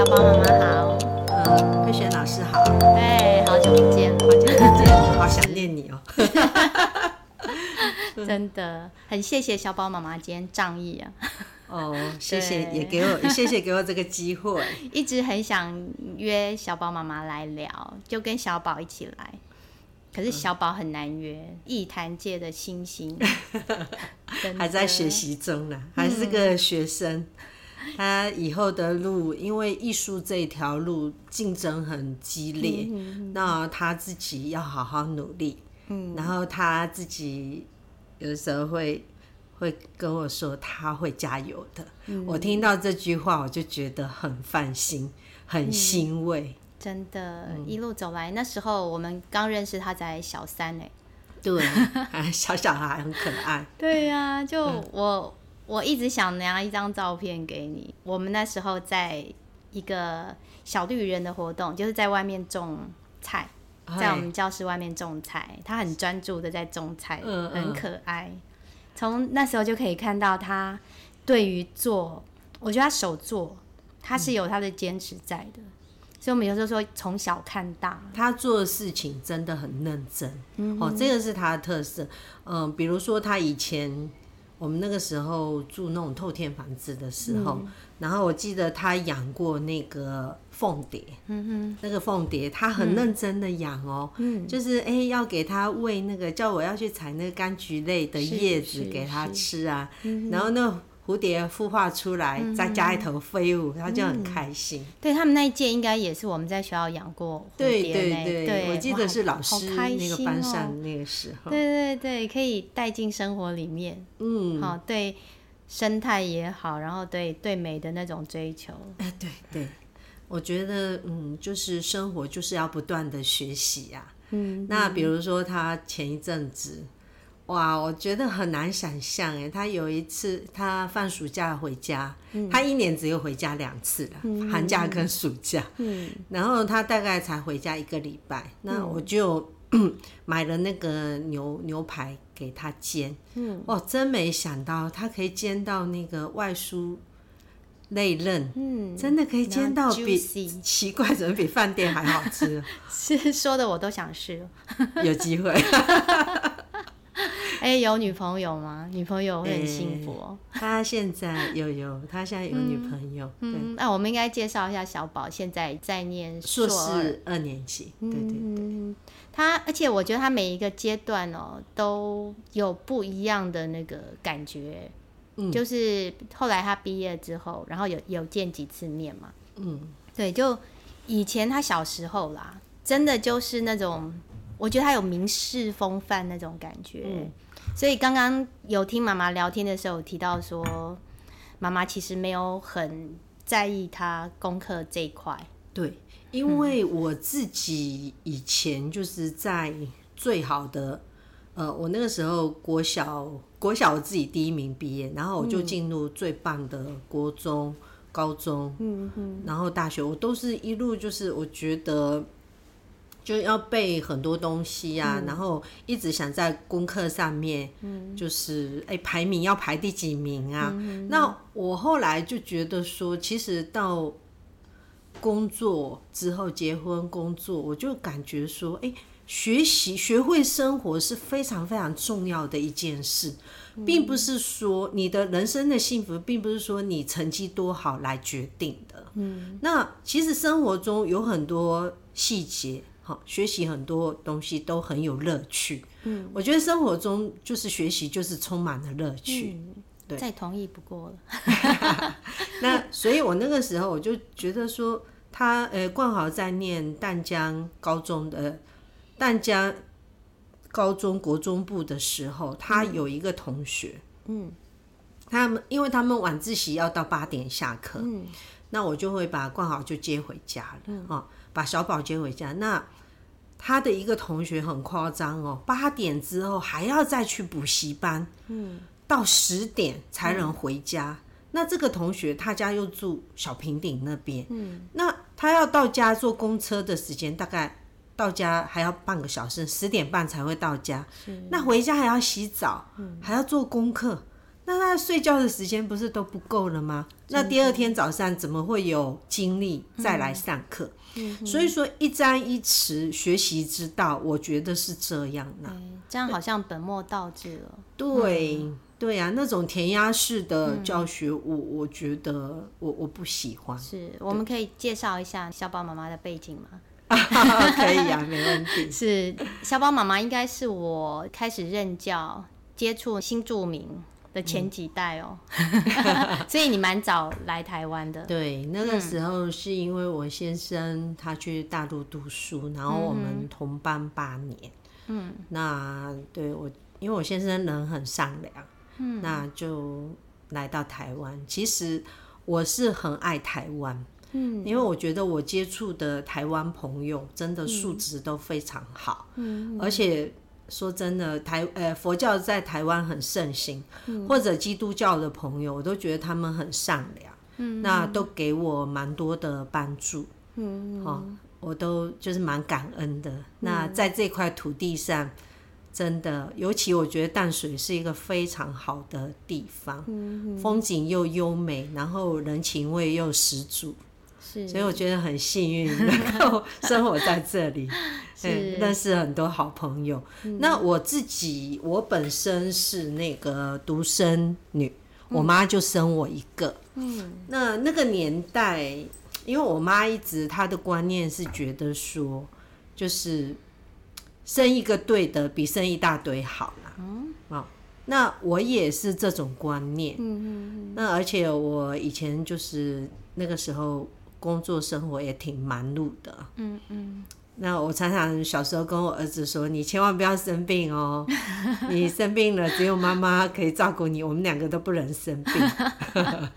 小宝妈妈好，嗯，慧璇老师好，哎，好久不见，好久不见，好想念你哦。真的很谢谢小宝妈妈今天仗义啊。哦，谢谢，也给我谢谢给我这个机会，一直很想约小宝妈妈来聊，就跟小宝一起来。可是小宝很难约，艺坛界的星星，还在学习中呢，还是个学生。嗯、他以后的路，因为艺术这条路竞争很激烈，嗯、那他自己要好好努力。嗯，然后他自己有时候会会跟我说，他会加油的。嗯、我听到这句话，我就觉得很放心，很欣慰。嗯真的，一路走来，那时候我们刚认识他在小三呢。对，小小孩很可爱。对呀、啊，就我我一直想拿一张照片给你。我们那时候在一个小绿人的活动，就是在外面种菜，在我们教室外面种菜，他很专注的在种菜，嗯嗯很可爱。从那时候就可以看到他对于做，我觉得他手做，他是有他的坚持在的。所以，我们有时候说从小看大，他做的事情真的很认真。嗯，哦，这个是他的特色。嗯，比如说他以前我们那个时候住那种透天房子的时候，嗯、然后我记得他养过那个凤蝶。嗯哼，那个凤蝶他很认真的养哦。嗯，就是哎、欸，要给他喂那个，叫我要去采那个柑橘类的叶子给他吃啊。然后那。蝴蝶孵化出来，嗯、再加一头飞舞，他就很开心。嗯、对他们那一届，应该也是我们在学校养过蝴蝶。对对对，对我记得是老师那个班上那个时候。对对对，可以带进生活里面。嗯，好，对生态也好，然后对对美的那种追求。哎，对对，我觉得嗯，就是生活就是要不断的学习呀、啊。嗯，那比如说他前一阵子。哇，我觉得很难想象哎，他有一次他放暑假回家，嗯、他一年只有回家两次了，嗯、寒假跟暑假。嗯、然后他大概才回家一个礼拜，嗯、那我就 买了那个牛牛排给他煎。嗯，哇，真没想到他可以煎到那个外酥内嫩，嗯，真的可以煎到比奇怪，怎么比饭店还好吃？是说的我都想试，有机会。哎、欸，有女朋友吗？女朋友会很幸福哦、喔欸。他现在有有，他现在有女朋友。嗯，那、嗯啊、我们应该介绍一下小宝，现在在念硕士二年级。对对对，嗯、他而且我觉得他每一个阶段哦、喔，都有不一样的那个感觉。嗯，就是后来他毕业之后，然后有有见几次面嘛。嗯，对，就以前他小时候啦，真的就是那种，我觉得他有名士风范那种感觉。嗯所以刚刚有听妈妈聊天的时候，有提到说，妈妈其实没有很在意他功课这一块。对，因为我自己以前就是在最好的，呃，我那个时候国小，国小我自己第一名毕业，然后我就进入最棒的国中、高中，嗯嗯，然后大学，我都是一路就是我觉得。就要背很多东西呀、啊，嗯、然后一直想在功课上面，嗯、就是哎、欸、排名要排第几名啊？嗯、那我后来就觉得说，其实到工作之后结婚工作，我就感觉说，哎、欸，学习学会生活是非常非常重要的一件事，并不是说你的人生的幸福，并不是说你成绩多好来决定的。嗯，那其实生活中有很多细节。学习很多东西都很有乐趣，嗯，我觉得生活中就是学习就是充满了乐趣，嗯、对，再同意不过了。那所以，我那个时候我就觉得说，他呃，冠豪在念淡江高中的淡江高中国中部的时候，他有一个同学，嗯，他们因为他们晚自习要到八点下课，嗯，那我就会把冠豪就接回家了，嗯，哦，把小宝接回家，那。他的一个同学很夸张哦，八点之后还要再去补习班，嗯，到十点才能回家。嗯、那这个同学他家又住小平顶那边，嗯，那他要到家坐公车的时间大概到家还要半个小时，十点半才会到家。是那回家还要洗澡，嗯、还要做功课。那他睡觉的时间不是都不够了吗？那第二天早上怎么会有精力再来上课？嗯、所以说一沾一弛，学习之道，我觉得是这样的、啊。这样好像本末倒置了。对。嗯对呀、啊，那种填鸭式的教学，我、嗯、我觉得我我不喜欢。是，我们可以介绍一下小宝妈妈的背景吗？可以呀、啊，没问题。是小宝妈妈应该是我开始任教、接触新住民的前几代哦，嗯、所以你蛮早来台湾的。对，那个时候是因为我先生他去大陆读书，然后我们同班八年。嗯，那对我，因为我先生人很善良。嗯，那就来到台湾。其实我是很爱台湾，嗯，因为我觉得我接触的台湾朋友真的素质都非常好，嗯，而且说真的，台呃佛教在台湾很盛行，嗯，或者基督教的朋友，我都觉得他们很善良，嗯，那都给我蛮多的帮助，嗯，好，我都就是蛮感恩的。那在这块土地上。真的，尤其我觉得淡水是一个非常好的地方，嗯、风景又优美，然后人情味又十足，是，所以我觉得很幸运能够生活在这里，是、嗯，认识很多好朋友。嗯、那我自己，我本身是那个独生女，嗯、我妈就生我一个，嗯，那那个年代，因为我妈一直她的观念是觉得说，就是。生一个对的比生一大堆好啦。嗯，哦，那我也是这种观念。嗯嗯，那而且我以前就是那个时候工作生活也挺忙碌的。嗯嗯。那我常常小时候跟我儿子说：“你千万不要生病哦，你生病了只有妈妈可以照顾你，我们两个都不能生病。”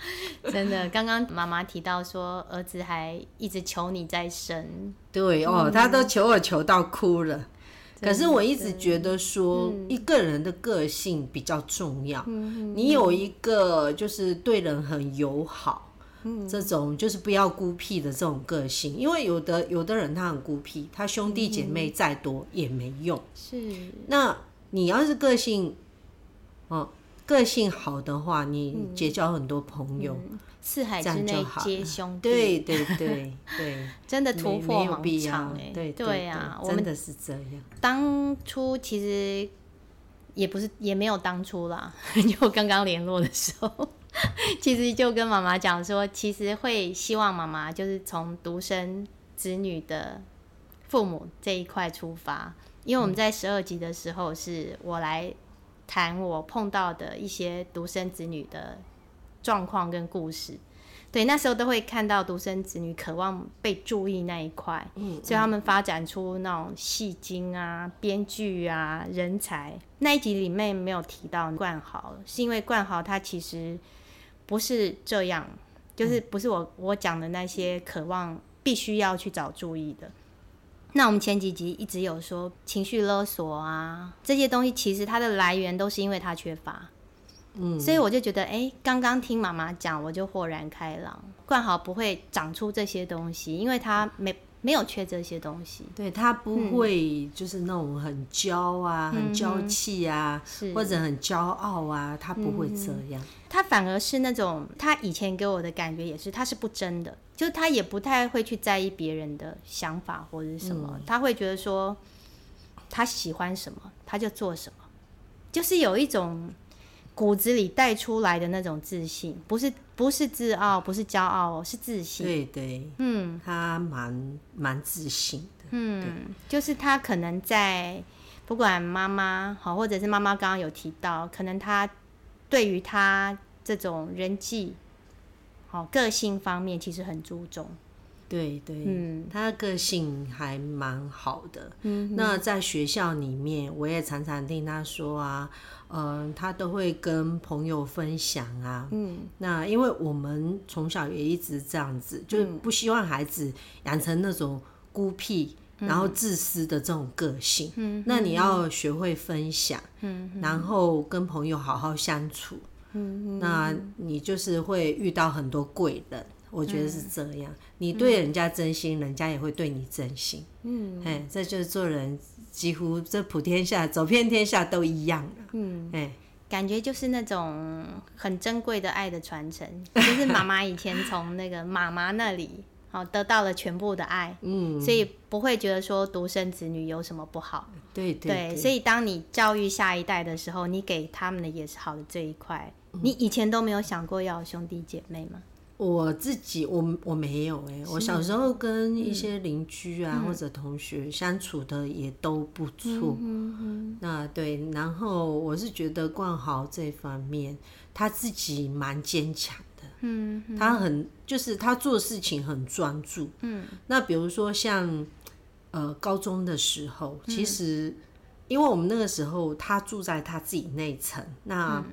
真的，刚刚妈妈提到说儿子还一直求你再生。对哦，他都求我求到哭了。可是我一直觉得说，一个人的个性比较重要。你有一个就是对人很友好，这种就是不要孤僻的这种个性。因为有的有的人他很孤僻，他兄弟姐妹再多也没用。是。那你要是个性，哦，个性好的话，你结交很多朋友。四海之内皆兄弟，对对对对，真的突破盲肠哎，对对啊，真的是这样。当初其实也不是，也没有当初啦，就刚刚联络的时候，其实就跟妈妈讲说，其实会希望妈妈就是从独生子女的父母这一块出发，因为我们在十二集的时候，是我来谈我碰到的一些独生子女的。状况跟故事，对，那时候都会看到独生子女渴望被注意那一块，嗯，所以他们发展出那种戏精啊、编剧啊、人才。那一集里面没有提到冠豪，是因为冠豪他其实不是这样，就是不是我我讲的那些渴望必须要去找注意的。那我们前几集一直有说情绪勒索啊，这些东西其实它的来源都是因为他缺乏。嗯，所以我就觉得，哎、欸，刚刚听妈妈讲，我就豁然开朗。冠豪不会长出这些东西，因为他没没有缺这些东西。对，他不会就是那种很娇啊、嗯、很娇气啊，是或者很骄傲啊，他不会这样。他反而是那种，他以前给我的感觉也是，他是不争的，就是他也不太会去在意别人的想法或者是什么，嗯、他会觉得说他喜欢什么他就做什么，就是有一种。骨子里带出来的那种自信，不是不是自傲，不是骄傲，是自信。对对，嗯，他蛮蛮自信的。嗯，就是他可能在不管妈妈好，或者是妈妈刚刚有提到，可能他对于他这种人际好个性方面，其实很注重。对对，嗯，他的个性还蛮好的。嗯，那在学校里面，我也常常听他说啊。嗯，他都会跟朋友分享啊。嗯，那因为我们从小也一直这样子，就是不希望孩子养成那种孤僻、嗯、然后自私的这种个性。嗯，那你要学会分享，嗯，然后跟朋友好好相处。嗯，那你就是会遇到很多贵人，我觉得是这样。嗯、你对人家真心，人家也会对你真心。嗯，哎，这就是做人。几乎这普天下走遍天下都一样。嗯，哎，感觉就是那种很珍贵的爱的传承，就是妈妈以前从那个妈妈那里。哦，得到了全部的爱，嗯，所以不会觉得说独生子女有什么不好，对对，对，对，所以当你教育下一代的时候，你给他们的也是好的这一块。嗯、你以前都没有想过要有兄弟姐妹吗？我自己，我我没有哎、欸，我小时候跟一些邻居啊、嗯、或者同学相处的也都不错，嗯嗯，那对，然后我是觉得冠豪这方面他自己蛮坚强的。嗯，他很就是他做事情很专注。嗯，那比如说像呃高中的时候，其实因为我们那个时候他住在他自己那层，那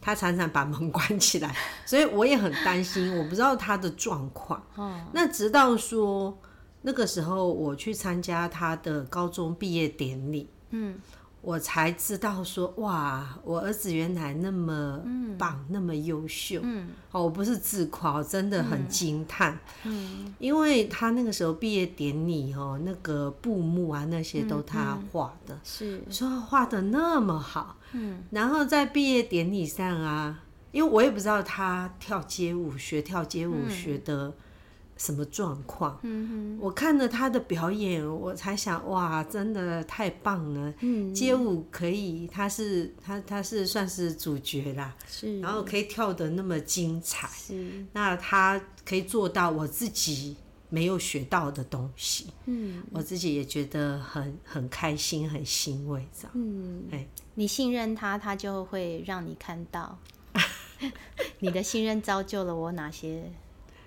他常常把门关起来，所以我也很担心，我不知道他的状况。哦，那直到说那个时候我去参加他的高中毕业典礼，嗯。我才知道说哇，我儿子原来那么棒，嗯、那么优秀。嗯，哦，我不是自夸，真的很惊叹。嗯，因为他那个时候毕业典礼哦，那个布幕啊那些都他画的，是说画的那么好。嗯，然后在毕业典礼上啊，因为我也不知道他跳街舞，学跳街舞学的。什么状况？嗯哼，我看了他的表演，我才想，哇，真的太棒了。嗯，街舞可以，他是他他是算是主角啦，是，然后可以跳得那么精彩，是，那他可以做到我自己没有学到的东西，嗯，我自己也觉得很很开心，很欣慰，这样，嗯，哎，你信任他，他就会让你看到，你的信任造就了我哪些？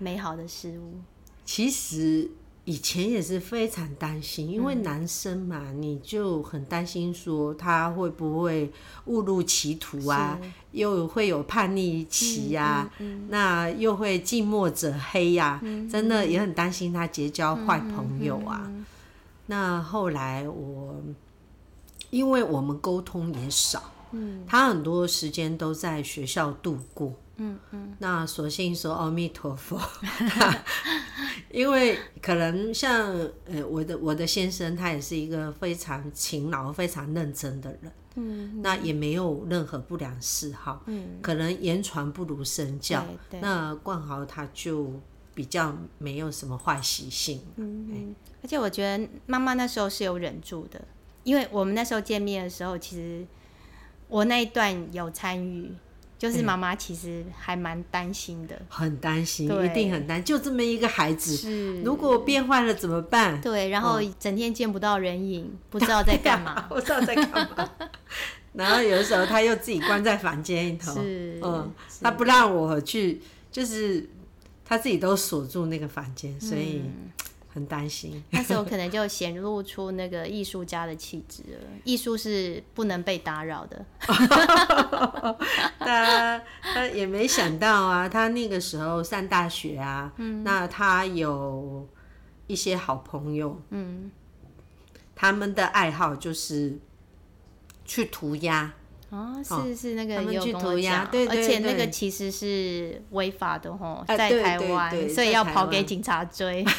美好的事物，其实以前也是非常担心，因为男生嘛，嗯、你就很担心说他会不会误入歧途啊，又会有叛逆期呀、啊，嗯嗯嗯、那又会近墨者黑呀、真的也很担心他结交坏朋友啊。那后来我，因为我们沟通也少，嗯、他很多时间都在学校度过。嗯嗯，那索性说阿弥陀佛，因为可能像呃我的我的先生，他也是一个非常勤劳、非常认真的人，嗯，那也没有任何不良嗜好，嗯，可能言传不如身教，那冠豪他就比较没有什么坏习性，嗯，嗯，而且我觉得妈妈那时候是有忍住的，因为我们那时候见面的时候，其实我那一段有参与。就是妈妈其实还蛮担心的，很担心，一定很担心。就这么一个孩子，是如果变坏了怎么办？对，然后整天见不到人影，嗯、不知道在干嘛，不知道在干嘛。然后有的时候他又自己关在房间里头，是嗯，他不让我去，就是他自己都锁住那个房间，所以。嗯很担心，那时候可能就显露出那个艺术家的气质了。艺术是不能被打扰的。他他也没想到啊，他那个时候上大学啊，嗯、那他有一些好朋友，嗯，他们的爱好就是去涂鸦。哦，是是那个有去涂鸦，对，而且那个其实是违法的吼，在台湾，所以要跑给警察追。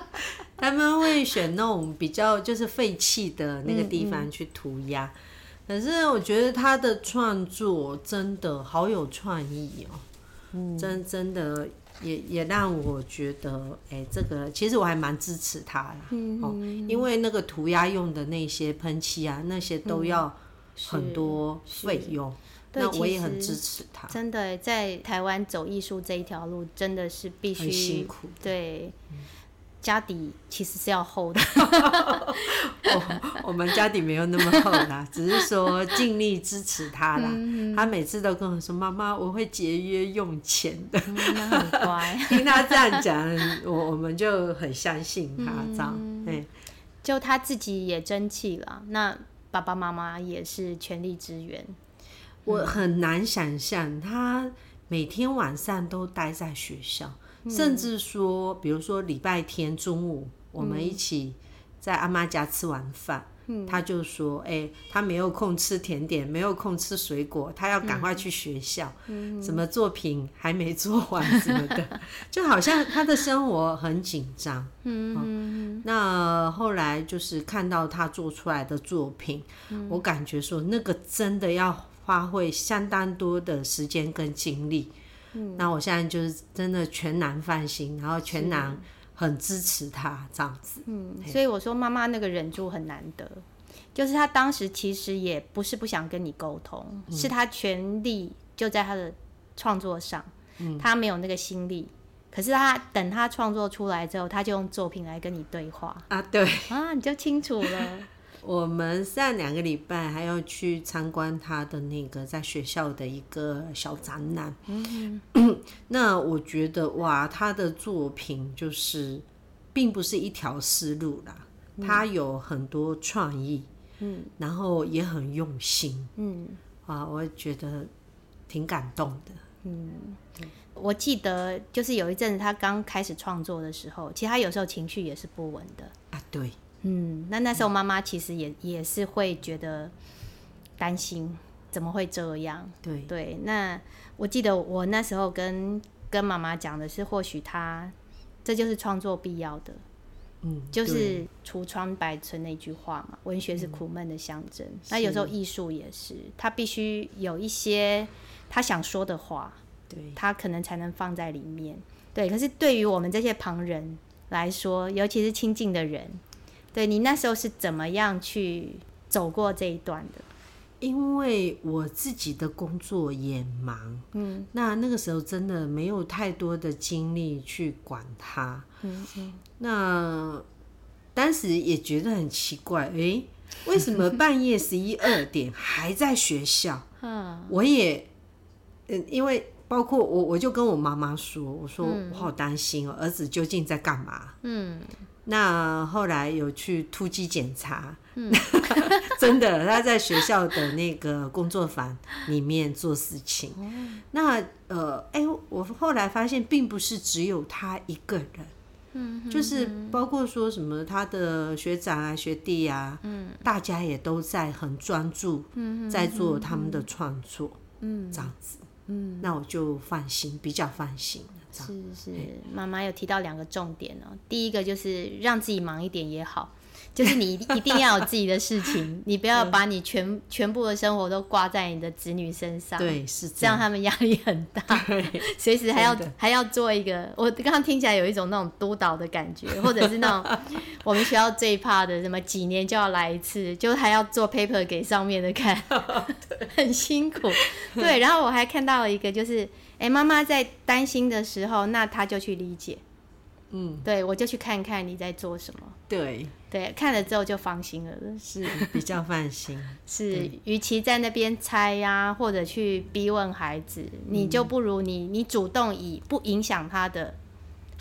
他们会选那种比较就是废弃的那个地方去涂鸦，可是我觉得他的创作真的好有创意哦，真真的也也让我觉得，哎，这个其实我还蛮支持他的，哦，因为那个涂鸦用的那些喷漆啊，那些都要。很多费用，那我也很支持他。真的，在台湾走艺术这一条路，真的是必须辛苦。对，家底其实是要厚的。我 我们家底没有那么厚啦，只是说尽力支持他啦。他每次都跟我说：“妈妈，我会节约用钱的。”那很乖。听他这样讲，我我们就很相信他这样。就他自己也争气了。那。爸爸妈妈也是全力支援，我很难想象他每天晚上都待在学校，嗯、甚至说，比如说礼拜天中午我们一起在阿妈家吃完饭。他就说：“哎、欸，他没有空吃甜点，没有空吃水果，他要赶快去学校。嗯，什么作品还没做完什么的，就好像他的生活很紧张。嗯，嗯，那后来就是看到他做出来的作品，嗯、我感觉说那个真的要花费相当多的时间跟精力。嗯，那我现在就是真的全然放心，然后全然很支持他这样子。嗯，所以我说妈妈那个忍住很难得，就是他当时其实也不是不想跟你沟通，嗯，是他全力就在他的创作上，嗯，他没有那个心力。可是他等他创作出来之后，他就用作品来跟你对话啊，对啊，你就清楚了。我们上两个礼拜还要去参观他的那个在学校的一个小展览。嗯，那我觉得哇，他的作品就是并不是一条思路啦，嗯，他有很多创意，嗯，然后也很用心，嗯，啊，我觉得挺感动的，嗯。我记得就是有一阵子他刚开始创作的时候，其实他有时候情绪也是不稳的。啊。对，嗯，那那时候妈妈其实也、嗯、也是会觉得担心，怎么会这样？对对。那我记得我那时候跟跟妈妈讲的是，或许他这就是创作必要的，嗯，就是“橱窗百村”那句话嘛，文学是苦闷的象征、嗯。那有时候艺术也是，他必须有一些他想说的话。对，他可能才能放在里面。对，可是对于我们这些旁人来说，尤其是亲近的人，对，你那时候是怎么样去走过这一段的？因为我自己的工作也忙，嗯，那那个时候真的没有太多的精力去管他，嗯嗯。那当时也觉得很奇怪，哎、欸，为什么半夜十一二点还在学校？嗯，我也，嗯，因为。包括我，我就跟我妈妈说：“我说我好担心哦、喔，儿子究竟在干嘛？”嗯，那后来有去突击检查，嗯，真的他在学校的那个工作坊里面做事情。那呃，哎、欸，我后来发现并不是只有他一个人，嗯，就是包括说什么他的学长啊、学弟啊，嗯，大家也都在很专注，在做他们的创作，嗯，这样子。嗯，那我就放心，比较放心。是是，妈妈有提到两个重点哦。第一个就是让自己忙一点也好，就是你一定 要有自己的事情，你不要把你全全部的生活都挂在你的子女身上。对，是这样，这样他们压力很大，随时还要还要做一个。我刚刚听起来有一种那种督导的感觉，或者是那种我们学校最怕的什么几年就要来一次，就还要做 paper 给上面的看，很辛苦。对，然后我还看到了一个就是。哎、欸，妈妈在担心的时候，那他就去理解。嗯，对，我就去看看你在做什么。对对，看了之后就放心了，是比较放心。是，与其在那边猜呀、啊，或者去逼问孩子，嗯、你就不如你你主动以不影响他的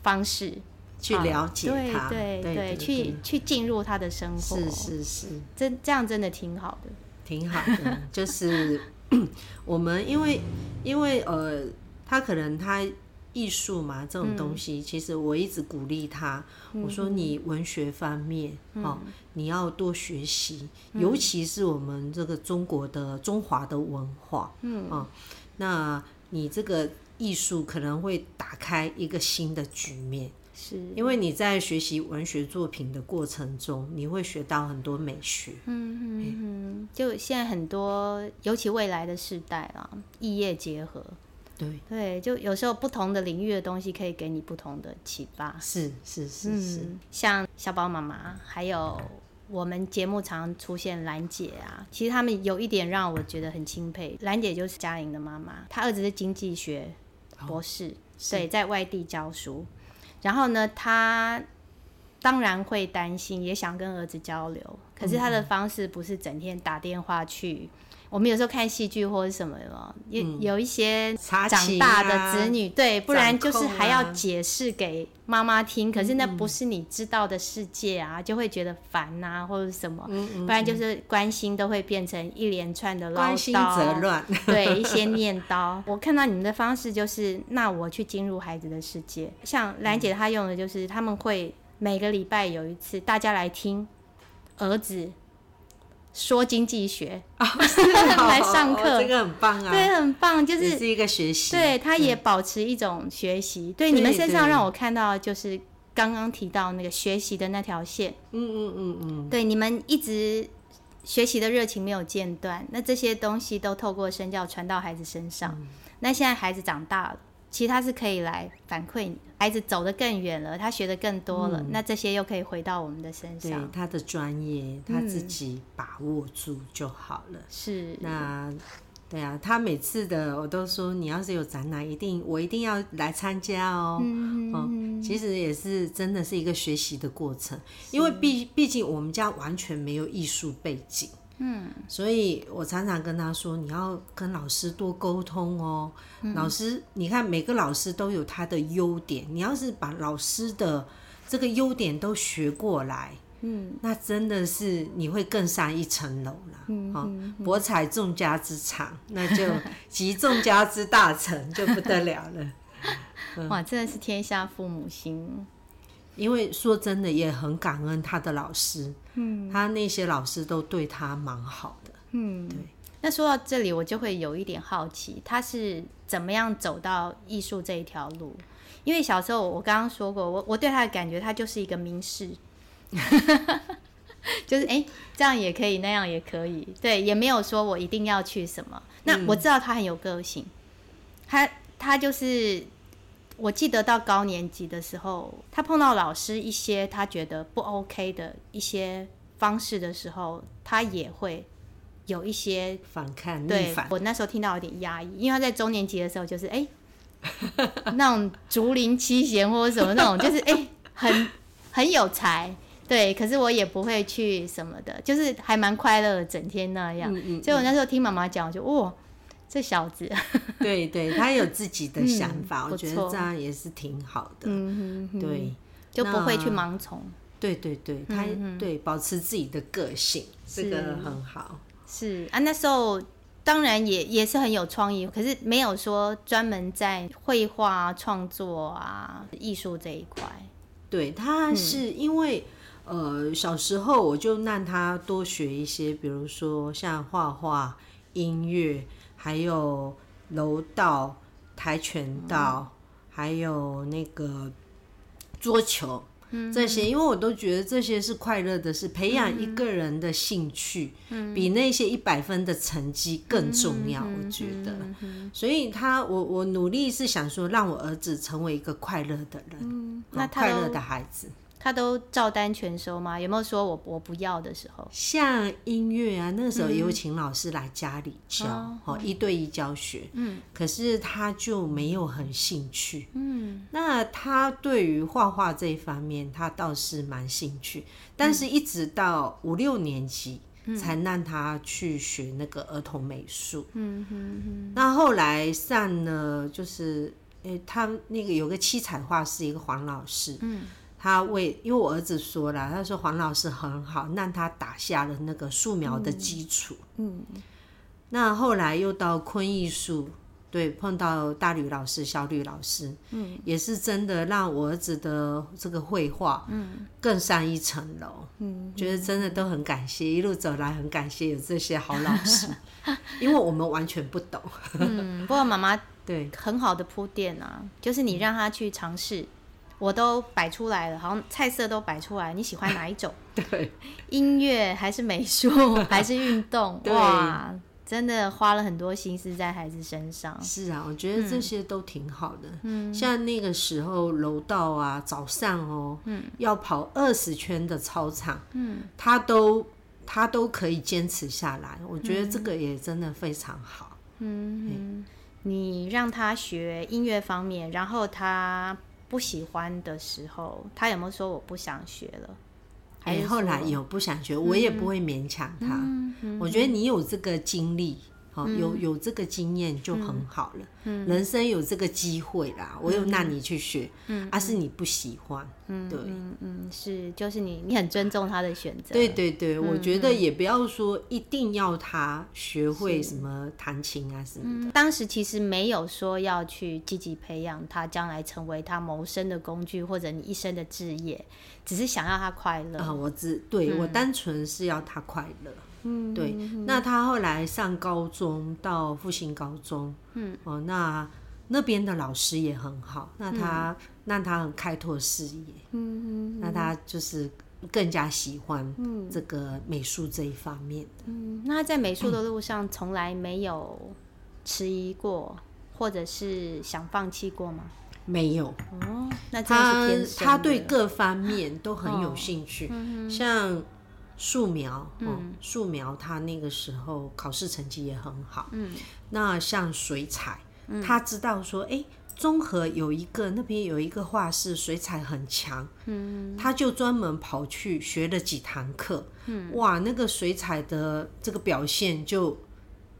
方式去了解他，啊、对对去去进入他的生活。是是是，真这样真的挺好的，挺好的。就是 我们因为因为呃。他可能他艺术嘛，这种东西，其实我一直鼓励他。我说你文学方面哦，你要多学习，尤其是我们这个中国的中华的文化，嗯。啊，那你这个艺术可能会打开一个新的局面，是。因为你在学习文学作品的过程中，你会学到很多美学。嗯嗯嗯，就现在很多，尤其未来的世代啊，异业结合。对对，就有时候不同的领域的东西可以给你不同的启发。是是是是，嗯、像小宝妈妈，还有我们节目常出现兰姐啊，其实他们有一点让我觉得很钦佩。兰姐就是嘉玲的妈妈，她儿子是经济学博士，对，在外地教书。然后呢，她当然会担心，也想跟儿子交流，可是她的方式不是整天打电话去。我们有时候看戏剧或者什么的，有有一些长大的子女，对，不然就是还要解释给妈妈听。可是那不是你知道的世界啊，就会觉得烦啊，或者什么。不然就是关心都会变成一连串的唠叨，关心则乱。对，一些念叨。我看到你们的方式就是，那我去进入孩子的世界。像兰姐她用的就是，他们会每个礼拜有一次，大家来听儿子。说经济学。啊，来上课，这个很棒啊，对，很棒，就是是一个学习，对，他也保持一种学习。对，你们身上让我看到，就是刚刚提到那个学习的那条线，嗯嗯嗯嗯，对，你们一直学习的热情没有间断，那这些东西都透过身教传到孩子身上。嗯、那现在孩子长大了，其实他是可以来反馈你，孩子走得更远了，他学得更多了，嗯、那这些又可以回到我们的身上。对，他的专业，他自己把握住就好了。是、嗯，那。对啊，他每次的我都说，你要是有展览，一定我一定要来参加哦。嗯，嗯，其实也是真的是一个学习的过程，因为毕毕竟我们家完全没有艺术背景，嗯，所以我常常跟他说，你要跟老师多沟通哦。嗯，老师，你看每个老师都有他的优点，你要是把老师的这个优点都学过来。嗯，那真的是你会更上一层楼了。嗯，好，博采众家之长，那就 集众家之大成，就不得了了。哇，真的是天下父母心。因为说真的，也很感恩他的老师。嗯，他那些老师都对他蛮好的。嗯，对。那说到这里，我就会有一点好奇，他是怎么样走到艺术这一条路？因为小时候我刚刚说过，我我对他的感觉，他就是一个名士。就是哎、欸，这样也可以，那样也可以，对，也没有说我一定要去什么。那我知道他很有个性，他他就是，我记得到高年级的时候，他碰到老师一些他觉得不 OK 的一些方式的时候，他也会有一些反抗。对，我那时候听到有点压抑，因为他在中年级的时候就是哎、欸，那种竹林七贤或者什么那种，就是哎、欸，很很有才。对，可是我也不会去什么的，就是还蛮快乐的，整天那样。嗯嗯嗯，所以我那时候听妈妈讲，我就哇，这小子。对对，他有自己的想法，嗯、我觉得这样也是挺好的。嗯哼哼，对，就不会去盲从。对对对，他对保持自己的个性，这个很好。是啊，那时候当然也也是很有创意，可是没有说专门在绘画创作啊、艺术这一块。对，他是因为。呃，小时候我就让他多学一些，比如说像画画、音乐，还有柔道、跆拳道，嗯、还有那个桌球、嗯、这些，因为我都觉得这些是快乐的是，培养一个人的兴趣，嗯、比那些一百分的成绩更重要。嗯、我觉得，所以他，我我努力是想说，让我儿子成为一个快乐的人，快乐的孩子。他都照单全收吗？有没有说我我不要的时候？像音乐啊，那个时候也有请老师来家里教，哦、嗯，一对一教学。嗯，可是他就没有很兴趣。嗯，那他对于画画这一方面，他倒是蛮兴趣，但是一直到五六年级才让他去学那个儿童美术。嗯哼哼。那后来上了，就是，诶、欸，他那个有个七彩画是一个黄老师。嗯。他为，因为我儿子说了，他说黄老师很好，让他打下了那个素描的基础。嗯，那后来又到昆艺术，对，碰到大吕老师、小吕老师，嗯，也是真的让我儿子的这个绘画，嗯，更上一层楼。嗯，觉得真的都很感谢，一路走来很感谢有这些好老师，因为我们完全不懂。嗯，不过妈妈 对很好的铺垫啊，就是你让他去尝试。我都摆出来了，好像菜色都摆出来。你喜欢哪一种？对，音乐还是美术还是运动？对哇，真的花了很多心思在孩子身上。是啊，我觉得这些都挺好的。嗯，像那个时候楼道啊，早上哦，嗯，要跑二十圈的操场，嗯，他都他都可以坚持下来。我觉得这个也真的非常好。嗯，嗯，你让他学音乐方面，然后他。不喜欢的时候，他有没有说我不想学了？还是后来有不想学，我也不会勉强他。嗯嗯、我觉得你有这个经历。有有这个经验就很好了。嗯，人生有这个机会啦，我又让你去学，嗯，而是你不喜欢，嗯，对，嗯嗯，是，就是你你很尊重他的选择。对对对，我觉得也不要说一定要他学会什么弹琴啊什么的。当时其实没有说要去积极培养他将来成为他谋生的工具或者你一生的志业，只是想要他快乐啊。我只对我单纯是要他快乐。嗯，对，那他后来上高中到复兴高中，嗯，哦，那那边的老师也很好，那他让他很开拓视野，嗯嗯，那他就是更加喜欢这个美术这一方面的。嗯，那他在美术的路上从来没有迟疑过，或者是想放弃过吗？没有。哦，那他他对各方面都很有兴趣，哦嗯、像素描，嗯，素描他那个时候考试成绩也很好。嗯，那像水彩，嗯、他知道说，哎、欸。中和有一个那边有一个画室，水彩很强，嗯，他就专门跑去学了几堂课，嗯，哇，那个水彩的这个表现就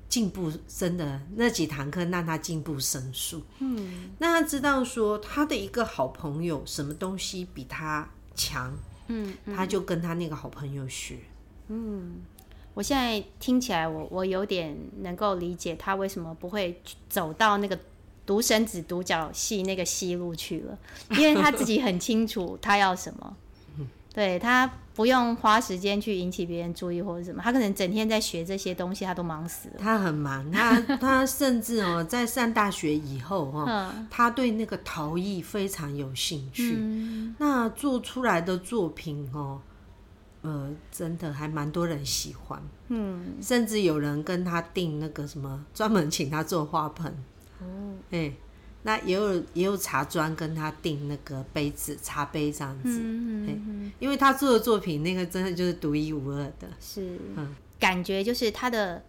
进步，真的那几堂课让他进步神速，嗯，那他知道说他的一个好朋友什么东西比他强，嗯，他就跟他那个好朋友学，嗯，我现在听起来我我有点能够理解他为什么不会走到那个。独生子独角戏那个戏路去了，因为他自己很清楚他要什么，对，他不用花时间去引起别人注意或者什么，他可能整天在学这些东西，他都忙死了。他很忙，他他甚至哦，在上大学以后哦，他对那个陶艺非常有兴趣，嗯、那做出来的作品哦，呃，真的还蛮多人喜欢，嗯，甚至有人跟他订那个什么，专门请他做花盆。哦，哎、欸，那也有也有茶砖跟他订那个杯子、茶杯这样子，嗯嗯欸、因为他做的作品那个真的就是独一无二的，是，嗯，感觉就是他的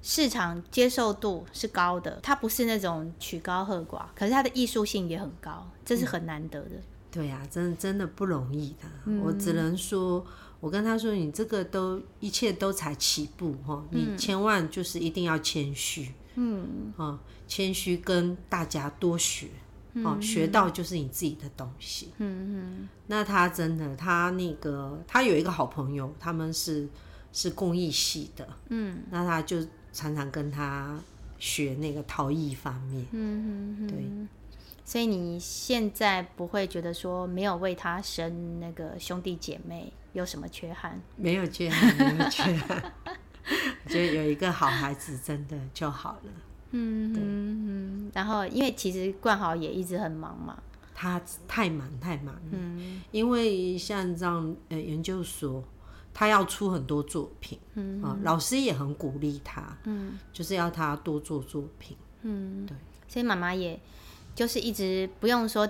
市场接受度是高的，他不是那种曲高和寡，可是他的艺术性也很高，这是很难得的。嗯、对呀、啊，真的真的不容易的，嗯、我只能说，我跟他说，你这个都一切都才起步哈，你千万就是一定要谦虚。嗯，啊，谦虚跟大家多学，哦，学到就是你自己的东西。嗯嗯。那他真的，他那个，他有一个好朋友，他们是是工艺系的。嗯。那他就常常跟他学那个陶艺方面。嗯嗯。对。所以你现在不会觉得说没有为他生那个兄弟姐妹有什么缺憾？没有缺憾，没有缺憾。我觉得有一个好孩子真的就好了。嗯对嗯，然后因为其实冠豪也一直很忙嘛，他太忙太忙。嗯，因为像这样呃研究所，他要出很多作品。嗯，啊，老师也很鼓励他。嗯，就是要他多做作品。嗯，对。所以妈妈也就是一直不用说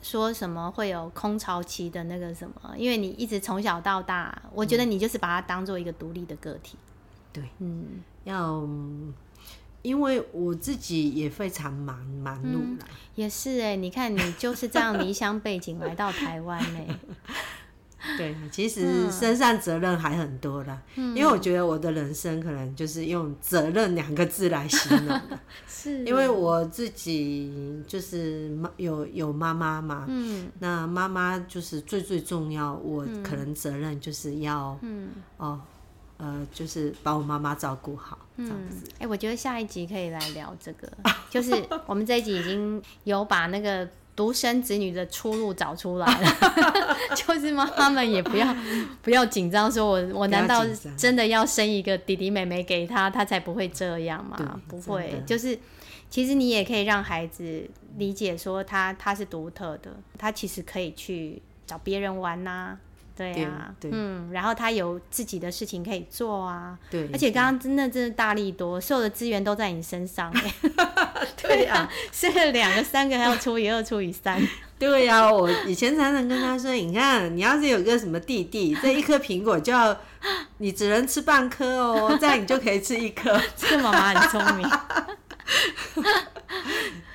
说什么会有空巢期的那个什么，因为你一直从小到大，我觉得你就是把他当做一个独立的个体。对，嗯，要，因为我自己也非常忙忙碌、嗯、也是哎，你看你就是这样离乡背景来到台湾哎，对，其实身上责任还很多啦，嗯、因为我觉得我的人生可能就是用责任两个字来形容的，是，因为我自己就是有有妈妈嘛，嗯，那妈妈就是最最重要，我可能责任就是要，嗯，哦。呃，就是把我妈妈照顾好，这样子。哎、嗯欸，我觉得下一集可以来聊这个，就是我们这一集已经有把那个独生子女的出路找出来了，就是妈妈们也不要 不要紧张，说我我难道真的要生一个弟弟妹妹给他，他才不会这样吗？不会，就是其实你也可以让孩子理解说他他是独特的，他其实可以去找别人玩呐、啊。对啊，嗯，然后他有自己的事情可以做啊，对，而且刚刚真的真的大力多，所有的资源都在你身上，对啊，现在两个三个还要除以二除以三，对呀、啊，我以前常常跟他说，你看你要是有个什么弟弟，这一颗苹果就要你只能吃半颗哦，这样你就可以吃一颗，这个妈妈很聪明。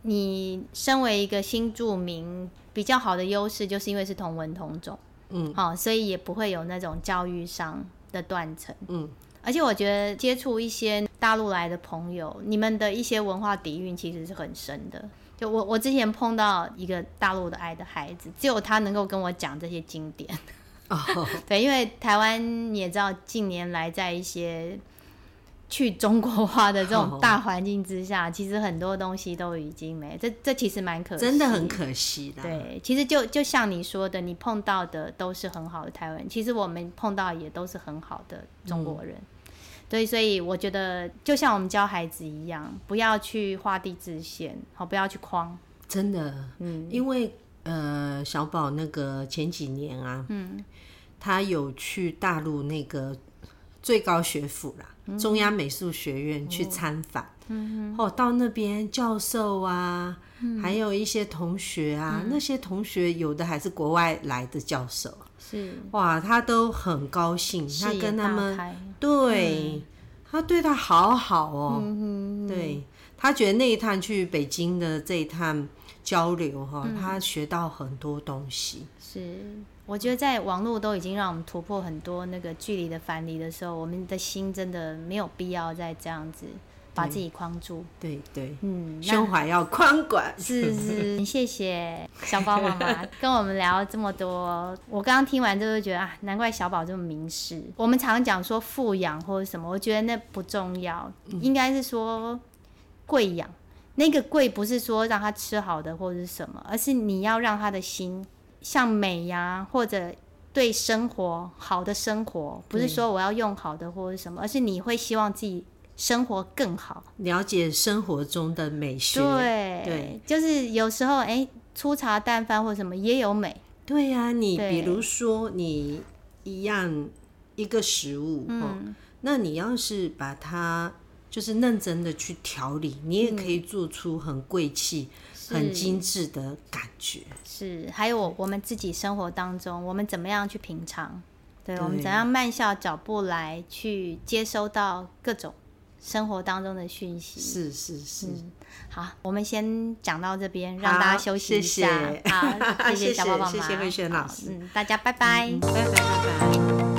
你身为一个新住民，比较好的优势就是因为是同文同种。嗯，好，所以也不会有那种教育上的断层。嗯，而且我觉得接触一些大陆来的朋友，你们的一些文化底蕴其实是很深的。就我我之前碰到一个大陆的爱的孩子，只有他能够跟我讲这些经典。哦，对，因为台湾你也知道，近年来在一些。去中国化的这种 大环境之下，哦、其实很多东西都已经没，这这其实蛮可惜，真的很可惜的。对，其实就就像你说的，你碰到的都是很好的台湾人，其实我们碰到也都是很好的中国人。嗯、对，所以我觉得就像我们教孩子一样，不要去画地自限，好，不要去框。真的，嗯，因为呃，小宝那个前几年啊，嗯。他有去大陆那个最高学府啦，嗯、中央美术学院去参访。嗯。哦，到那边教授啊，嗯、还有一些同学啊，嗯、那些同学有的还是国外来的教授。是。哇，他都很高兴，他跟他们对。嗯。他对他好好哦，嗯、对他觉得那一趟去北京的这一趟交流哈，嗯、他学到很多东西。是，我觉得在网络都已经让我们突破很多那个距离的藩篱的时候，我们的心真的没有必要再这样子。把自己框住，对对，嗯，胸怀要宽广，是是，谢谢小宝妈妈 跟我们聊这么多。我刚刚听完就是觉得啊，难怪小宝这么明示。我们常讲说富养或者什么，我觉得那不重要，应该是说贵养。那个贵不是说让他吃好的或者是什么，而是你要让他的心像美呀，或者对生活好的生活，不是说我要用好的或者什么，而是你会希望自己。生活更好，了解生活中的美学。对，对，就是有时候，哎，粗茶淡饭或什么也有美。对呀、啊，你比如说，你一样一个食物，嗯、哦，那你要是把它就是认真的去调理，你也可以做出很贵气、嗯、很精致的感觉。是，还有我们自己生活当中，我们怎么样去品尝？对，我们怎样慢下脚步来去接收到各种。生活当中的讯息是是是、嗯，好，我们先讲到这边，让大家休息一下。谢谢好，谢谢小宝宝 谢谢慧萱老师，嗯，大家拜拜，嗯、拜拜拜拜。